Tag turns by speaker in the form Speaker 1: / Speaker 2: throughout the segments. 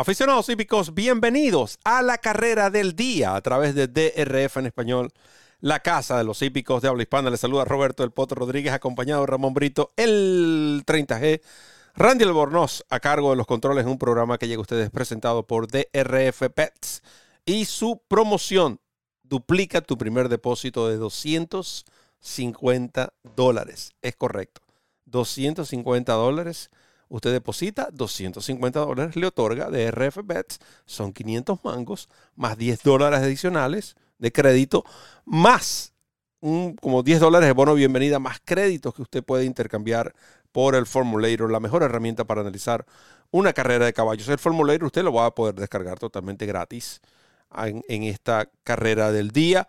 Speaker 1: Aficionados hípicos, bienvenidos a la carrera del día a través de DRF en español, la casa de los hípicos de habla hispana. Les saluda Roberto El Poto Rodríguez, acompañado de Ramón Brito, el 30G. Randy Albornoz a cargo de los controles en un programa que llega a ustedes presentado por DRF Pets y su promoción. Duplica tu primer depósito de 250 dólares. Es correcto. 250 dólares Usted deposita 250 dólares, le otorga de RF Bets, son 500 mangos, más 10 dólares adicionales de crédito, más un, como 10 dólares de bono bienvenida, más créditos que usted puede intercambiar por el Formulator, la mejor herramienta para analizar una carrera de caballos. El Formulator usted lo va a poder descargar totalmente gratis en, en esta carrera del día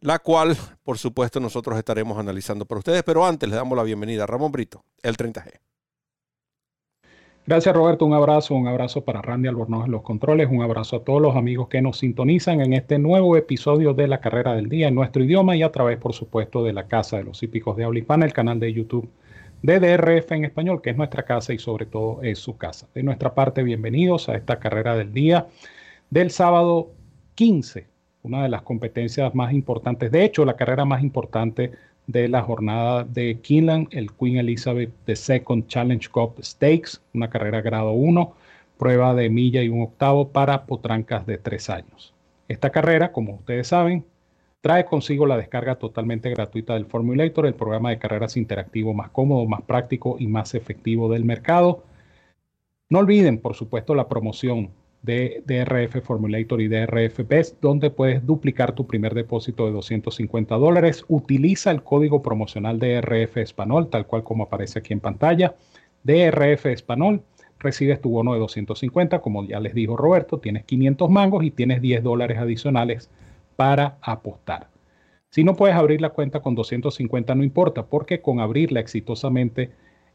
Speaker 1: la cual, por supuesto, nosotros estaremos analizando para ustedes. Pero antes le damos la bienvenida a Ramón Brito, el 30G.
Speaker 2: Gracias Roberto, un abrazo, un abrazo para Randy Albornoz en los controles, un abrazo a todos los amigos que nos sintonizan en este nuevo episodio de la carrera del día en nuestro idioma y a través, por supuesto, de la Casa de los Hípicos de Habla el canal de YouTube de DRF en español, que es nuestra casa y sobre todo es su casa. De nuestra parte, bienvenidos a esta carrera del día del sábado 15, una de las competencias más importantes, de hecho, la carrera más importante de la jornada de Keeneland, el Queen Elizabeth II Challenge Cup Stakes, una carrera grado 1, prueba de milla y un octavo para potrancas de tres años. Esta carrera, como ustedes saben, trae consigo la descarga totalmente gratuita del Formulator, el programa de carreras interactivo más cómodo, más práctico y más efectivo del mercado. No olviden, por supuesto, la promoción de DRF Formulator y DRF Best, donde puedes duplicar tu primer depósito de 250 dólares. Utiliza el código promocional DRF Español, tal cual como aparece aquí en pantalla. DRF Español, recibes tu bono de 250, como ya les dijo Roberto, tienes 500 mangos y tienes 10 dólares adicionales para apostar. Si no puedes abrir la cuenta con 250, no importa, porque con abrirla exitosamente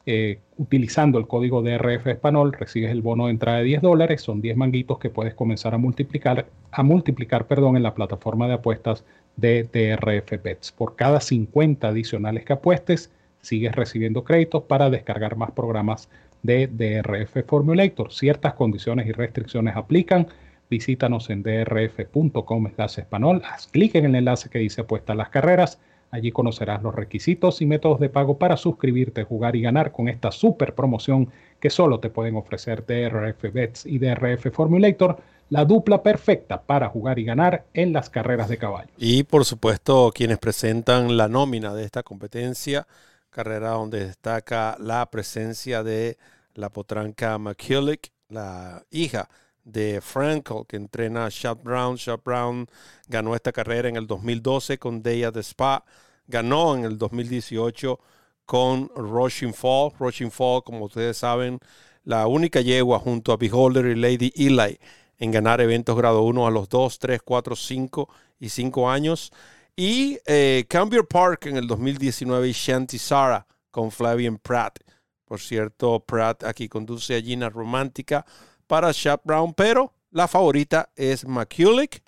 Speaker 2: eh, utilizando el código DRF Español, recibes el bono de entrada de 10 dólares, son 10 manguitos que puedes comenzar a multiplicar, a multiplicar perdón, en la plataforma de apuestas de DRF Bets. Por cada 50 adicionales que apuestes, sigues recibiendo créditos para descargar más programas de DRF Formulator. Ciertas condiciones y restricciones aplican. Visítanos en drf.com haz clic en el enlace que dice apuesta a las carreras Allí conocerás los requisitos y métodos de pago para suscribirte, jugar y ganar con esta super promoción que solo te pueden ofrecer DRF Bets y DRF Formulator, la dupla perfecta para jugar y ganar en las carreras de caballo.
Speaker 1: Y por supuesto, quienes presentan la nómina de esta competencia, carrera donde destaca la presencia de la potranca McKillick, la hija de Frankel, que entrena a Shad Brown. Shad Brown ganó esta carrera en el 2012 con Deya de Spa. Ganó en el 2018 con Rushing Fall. Rushing Fall, como ustedes saben, la única yegua junto a Beholder y Lady Eli en ganar eventos grado 1 a los 2, 3, 4, 5 y 5 años. Y eh, Park en el 2019 y Shanty Sara con Flavian Pratt. Por cierto, Pratt aquí conduce a Gina Romántica para Shap Brown, pero la favorita es McCulloch,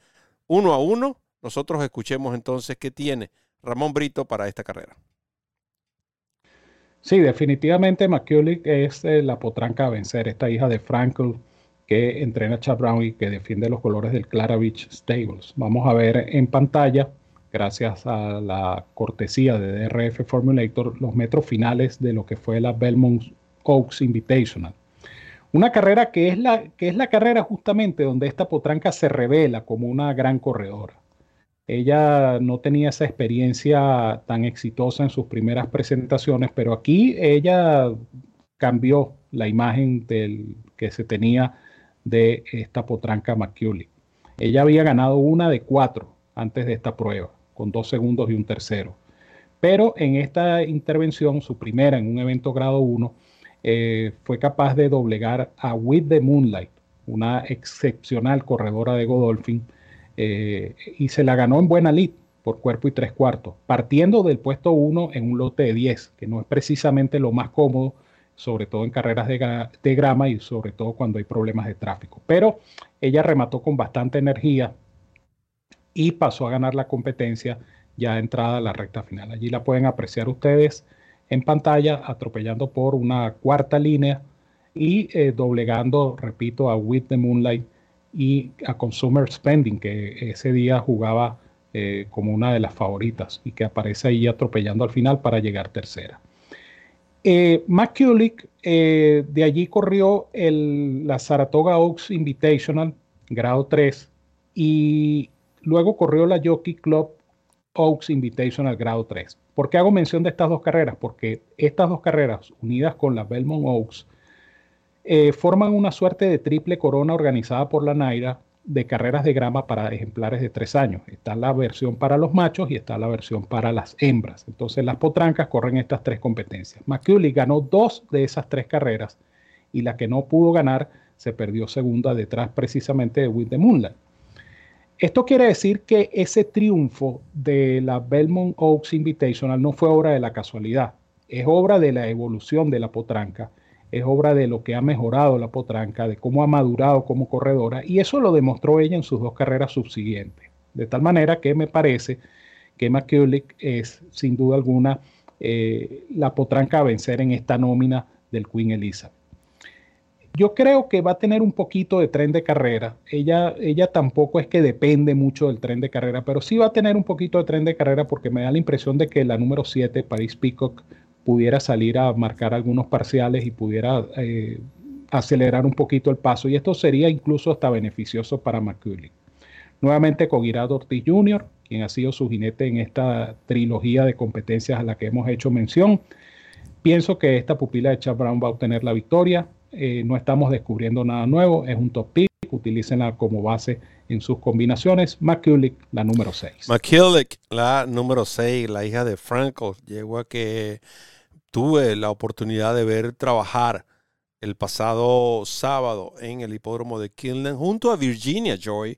Speaker 1: uno a uno. Nosotros escuchemos entonces qué tiene Ramón Brito para esta carrera.
Speaker 2: Sí, definitivamente McCulloch es eh, la potranca a vencer, esta hija de Frankel que entrena a Chad Brown y que defiende los colores del Clara Beach Stables. Vamos a ver en pantalla, gracias a la cortesía de DRF Formulator, los metros finales de lo que fue la Belmont Oaks Invitational. Una carrera que es, la, que es la carrera justamente donde esta potranca se revela como una gran corredora. Ella no tenía esa experiencia tan exitosa en sus primeras presentaciones, pero aquí ella cambió la imagen del, que se tenía de esta potranca McCully. Ella había ganado una de cuatro antes de esta prueba, con dos segundos y un tercero. Pero en esta intervención, su primera en un evento grado 1, eh, fue capaz de doblegar a With the Moonlight, una excepcional corredora de Godolphin, eh, y se la ganó en buena lead por cuerpo y tres cuartos, partiendo del puesto 1 en un lote de 10, que no es precisamente lo más cómodo, sobre todo en carreras de, de grama y sobre todo cuando hay problemas de tráfico. Pero ella remató con bastante energía y pasó a ganar la competencia ya entrada a la recta final. Allí la pueden apreciar ustedes en pantalla, atropellando por una cuarta línea y eh, doblegando, repito, a With the Moonlight y a Consumer Spending, que ese día jugaba eh, como una de las favoritas y que aparece ahí atropellando al final para llegar tercera. Eh, eh, de allí corrió el, la Saratoga Oaks Invitational, grado 3, y luego corrió la Jockey Club Oaks Invitational, grado 3. ¿Por qué hago mención de estas dos carreras? Porque estas dos carreras, unidas con la Belmont Oaks, eh, forman una suerte de triple corona organizada por la Naira de carreras de grama para ejemplares de tres años. Está la versión para los machos y está la versión para las hembras. Entonces las potrancas corren estas tres competencias. McCulley ganó dos de esas tres carreras y la que no pudo ganar se perdió segunda detrás precisamente de With the Moonlight. Esto quiere decir que ese triunfo de la Belmont Oaks Invitational no fue obra de la casualidad, es obra de la evolución de la potranca es obra de lo que ha mejorado la potranca, de cómo ha madurado como corredora, y eso lo demostró ella en sus dos carreras subsiguientes. De tal manera que me parece que McCulloch es, sin duda alguna, eh, la potranca a vencer en esta nómina del Queen Elizabeth. Yo creo que va a tener un poquito de tren de carrera. Ella, ella tampoco es que depende mucho del tren de carrera, pero sí va a tener un poquito de tren de carrera porque me da la impresión de que la número 7, Paris Peacock, pudiera salir a marcar algunos parciales y pudiera eh, acelerar un poquito el paso. Y esto sería incluso hasta beneficioso para McCulley. Nuevamente con Irado Ortiz Jr., quien ha sido su jinete en esta trilogía de competencias a la que hemos hecho mención. Pienso que esta pupila de Chad Brown va a obtener la victoria. Eh, no estamos descubriendo nada nuevo, es un top pick, utilícenla como base en sus combinaciones. McCulloch, la número 6.
Speaker 1: McCulloch, la número 6, la hija de Franco, llegó que tuve la oportunidad de ver trabajar el pasado sábado en el hipódromo de Killen junto a Virginia Joy,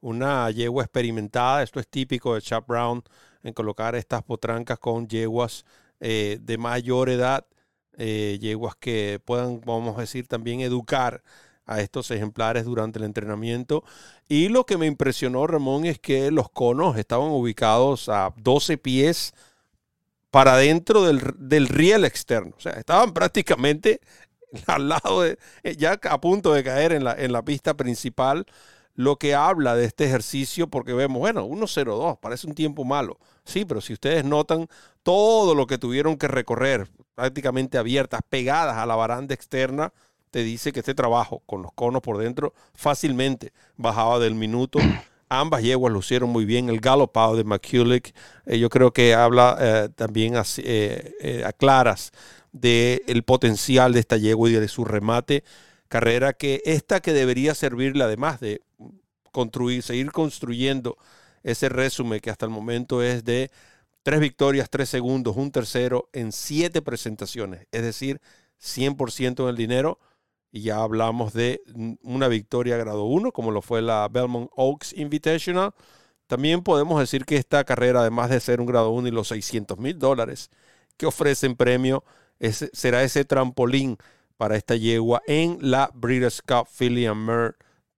Speaker 1: una yegua experimentada. Esto es típico de Chap Brown en colocar estas potrancas con yeguas eh, de mayor edad, eh, yeguas que puedan, vamos a decir, también educar a estos ejemplares durante el entrenamiento. Y lo que me impresionó, Ramón, es que los conos estaban ubicados a 12 pies para dentro del, riel externo. O sea, estaban prácticamente al lado de, eh, ya a punto de caer en la, en la pista principal, lo que habla de este ejercicio, porque vemos, bueno, 1.02, parece un tiempo malo. Sí, pero si ustedes notan todo lo que tuvieron que recorrer, prácticamente abiertas, pegadas a la baranda externa, te dice que este trabajo con los conos por dentro fácilmente bajaba del minuto Ambas yeguas lucieron muy bien. El galopado de McCulloch, eh, yo creo que habla eh, también eh, a claras del potencial de esta yegua y de su remate. Carrera que esta que debería servirle, además de construir, seguir construyendo ese resumen que hasta el momento es de tres victorias, tres segundos, un tercero en siete presentaciones, es decir, 100% en el dinero y ya hablamos de una victoria grado 1, como lo fue la Belmont Oaks Invitational. También podemos decir que esta carrera, además de ser un grado 1 y los 600 mil dólares que ofrecen premio, será ese trampolín para esta yegua en la Breeders' Cup Philly and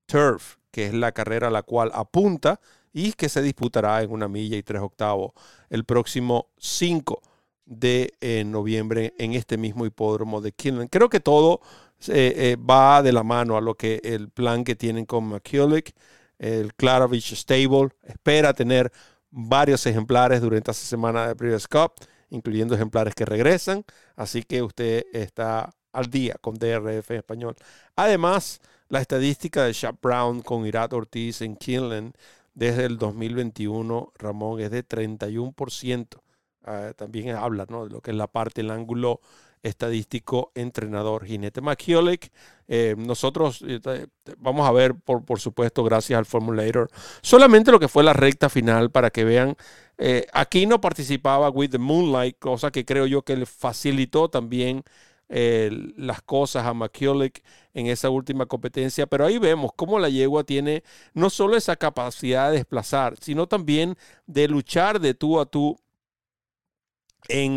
Speaker 1: Turf, que es la carrera a la cual apunta y que se disputará en una milla y tres octavos el próximo 5 de eh, noviembre en este mismo hipódromo de Killen. Creo que todo eh, eh, va de la mano a lo que el plan que tienen con McCulloch, el Klarovich Stable. Espera tener varios ejemplares durante esta semana de Previous Cup, incluyendo ejemplares que regresan. Así que usted está al día con DRF en español. Además, la estadística de Shap Brown con Irat Ortiz en Kinland desde el 2021, Ramón, es de 31%. Ah, también habla ¿no? de lo que es la parte, el ángulo estadístico, entrenador, jinete McCulloch. Eh, nosotros eh, vamos a ver, por, por supuesto, gracias al Formulator, solamente lo que fue la recta final para que vean. Eh, aquí no participaba With the Moonlight, cosa que creo yo que le facilitó también las cosas a McCulloch en esa última competencia, pero ahí vemos cómo la yegua tiene no solo esa capacidad de desplazar, sino también de luchar de tú a tú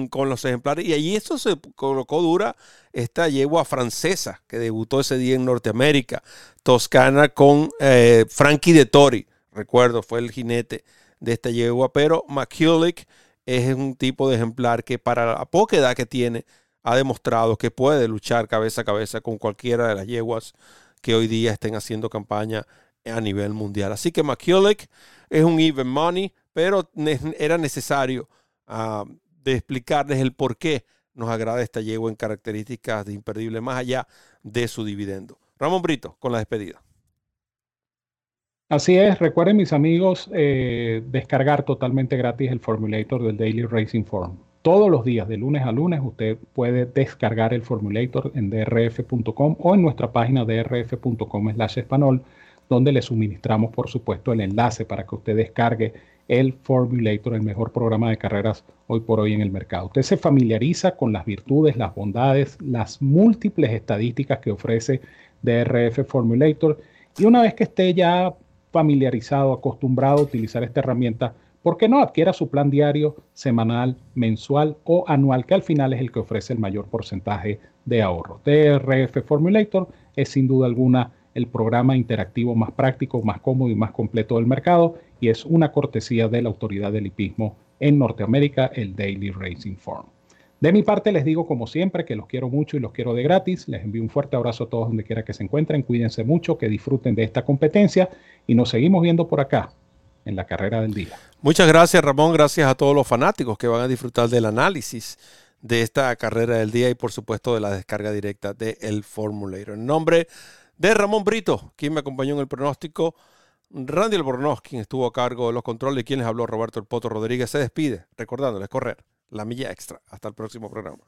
Speaker 1: con los ejemplares. Y allí eso se colocó dura esta yegua francesa que debutó ese día en Norteamérica, Toscana, con eh, Frankie de Tori. Recuerdo, fue el jinete de esta yegua. Pero McCulloch es un tipo de ejemplar que para la poca edad que tiene ha demostrado que puede luchar cabeza a cabeza con cualquiera de las yeguas que hoy día estén haciendo campaña a nivel mundial. Así que McCulloch es un even money, pero era necesario uh, de explicarles el por qué nos agrada esta yegua en características de imperdible, más allá de su dividendo. Ramón Brito, con la despedida.
Speaker 2: Así es, recuerden mis amigos eh, descargar totalmente gratis el formulator del Daily Racing Form. Todos los días, de lunes a lunes, usted puede descargar el formulator en drf.com o en nuestra página drf.com slash español, donde le suministramos, por supuesto, el enlace para que usted descargue el Formulator, el mejor programa de carreras hoy por hoy en el mercado. Usted se familiariza con las virtudes, las bondades, las múltiples estadísticas que ofrece DRF Formulator y una vez que esté ya familiarizado, acostumbrado a utilizar esta herramienta, ¿por qué no adquiera su plan diario, semanal, mensual o anual, que al final es el que ofrece el mayor porcentaje de ahorro? DRF Formulator es sin duda alguna el programa interactivo más práctico, más cómodo y más completo del mercado y es una cortesía de la autoridad del hipismo en Norteamérica, el Daily Racing Form. De mi parte les digo como siempre que los quiero mucho y los quiero de gratis. Les envío un fuerte abrazo a todos donde quiera que se encuentren. Cuídense mucho, que disfruten de esta competencia y nos seguimos viendo por acá en la carrera del día.
Speaker 1: Muchas gracias Ramón, gracias a todos los fanáticos que van a disfrutar del análisis de esta carrera del día y por supuesto de la descarga directa del el Formulator. En nombre de Ramón Brito, quien me acompañó en el pronóstico. Randy Albornoz, quien estuvo a cargo de los controles, quien les habló, Roberto El Poto Rodríguez, se despide, recordándoles correr la milla extra. Hasta el próximo programa.